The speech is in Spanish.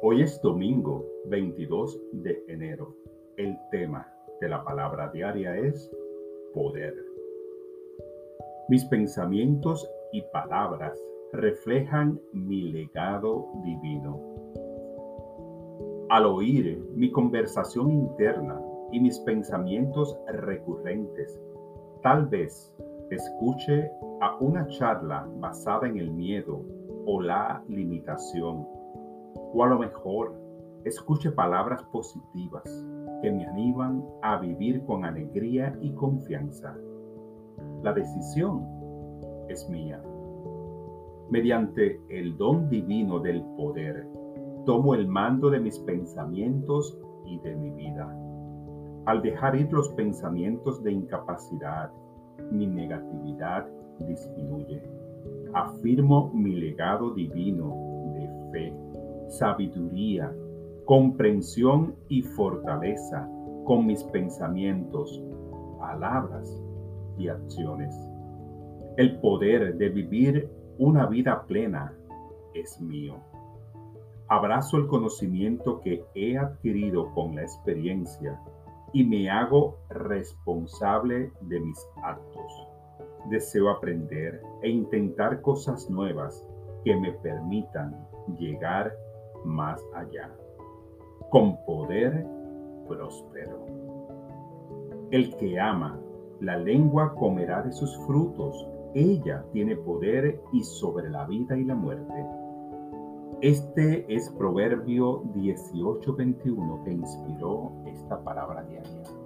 Hoy es domingo 22 de enero. El tema de la palabra diaria es poder. Mis pensamientos y palabras reflejan mi legado divino. Al oír mi conversación interna y mis pensamientos recurrentes, tal vez escuche a una charla basada en el miedo o la limitación, o a lo mejor escuche palabras positivas que me animan a vivir con alegría y confianza. La decisión es mía. Mediante el don divino del poder, tomo el mando de mis pensamientos y de mi vida. Al dejar ir los pensamientos de incapacidad, mi negatividad disminuye. Afirmo mi legado divino de fe, sabiduría, comprensión y fortaleza con mis pensamientos, palabras y acciones. El poder de vivir una vida plena es mío. Abrazo el conocimiento que he adquirido con la experiencia y me hago responsable de mis actos. Deseo aprender e intentar cosas nuevas que me permitan llegar más allá. Con poder próspero. El que ama la lengua comerá de sus frutos. Ella tiene poder y sobre la vida y la muerte. Este es Proverbio 18:21 que inspiró esta palabra diaria.